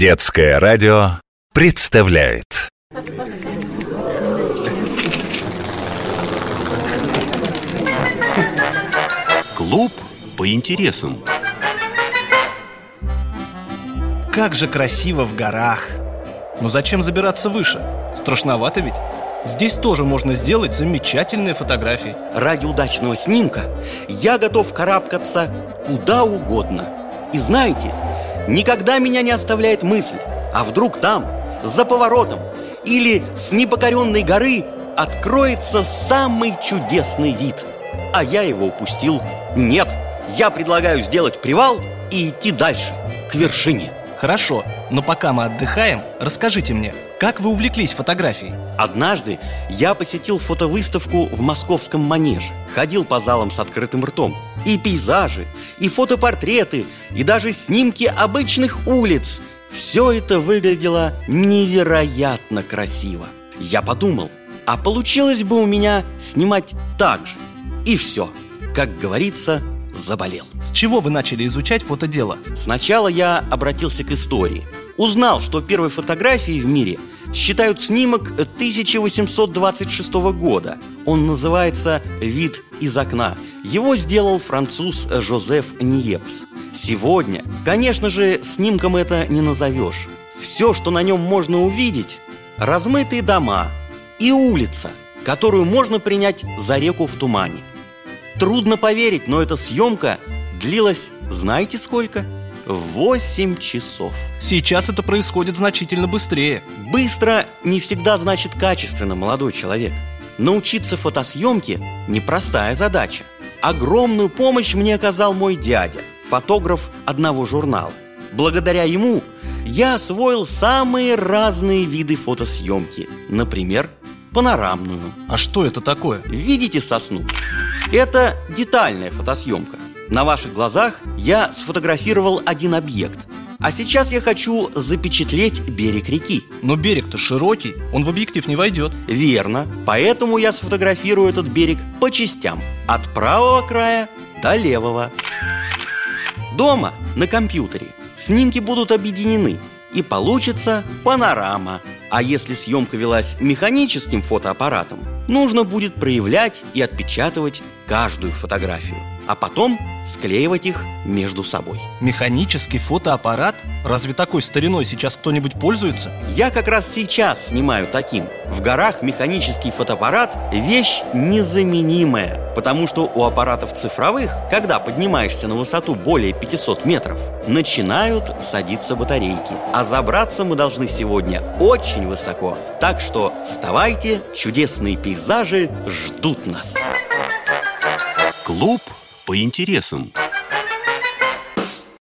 Детское радио представляет. Клуб по интересам. Как же красиво в горах. Но зачем забираться выше? Страшновато ведь. Здесь тоже можно сделать замечательные фотографии. Ради удачного снимка я готов карабкаться куда угодно. И знаете, никогда меня не оставляет мысль А вдруг там, за поворотом Или с непокоренной горы Откроется самый чудесный вид. А я его упустил. Нет, я предлагаю сделать привал и идти дальше, к вершине. Хорошо, но пока мы отдыхаем, расскажите мне, как вы увлеклись фотографией? Однажды я посетил фотовыставку в московском манеже. Ходил по залам с открытым ртом. И пейзажи, и фотопортреты, и даже снимки обычных улиц. Все это выглядело невероятно красиво. Я подумал, а получилось бы у меня снимать так же. И все, как говорится, заболел. С чего вы начали изучать фотодело? Сначала я обратился к истории. Узнал, что первой фотографией в мире считают снимок 1826 года. Он называется «Вид из окна» Его сделал француз Жозеф Ниепс. Сегодня, конечно же, снимком это не назовешь. Все, что на нем можно увидеть Размытые дома и улица, которую можно принять за реку в тумане. Трудно поверить, но эта съемка длилась знаете сколько? Восемь часов. Сейчас это происходит значительно быстрее. Быстро не всегда значит качественно, молодой человек. Научиться фотосъемке – непростая задача. Огромную помощь мне оказал мой дядя, фотограф одного журнала. Благодаря ему я освоил самые разные виды фотосъемки Например, панорамную. А что это такое? Видите сосну? Это детальная фотосъемка На ваших глазах я сфотографировал один объект. А сейчас я хочу запечатлеть берег реки. Но берег-то широкий, он в объектив не войдет. Верно, поэтому я сфотографирую этот берег по частям. От правого края до левого. Дома, на компьютере, снимки будут объединены И получится панорама. А если съемка велась механическим фотоаппаратом Нужно будет проявлять и отпечатывать каждую фотографию А потом склеивать их между собой. Механический фотоаппарат? Разве такой стариной сейчас кто-нибудь пользуется? Я как раз сейчас снимаю таким. В горах механический фотоаппарат – вещь незаменимая Потому что у аппаратов цифровых, когда поднимаешься на высоту более 500 метров Начинают садиться батарейки. А забраться мы должны сегодня очень высоко. Так что вставайте, чудесные пейзажи ждут нас Клуб по интересам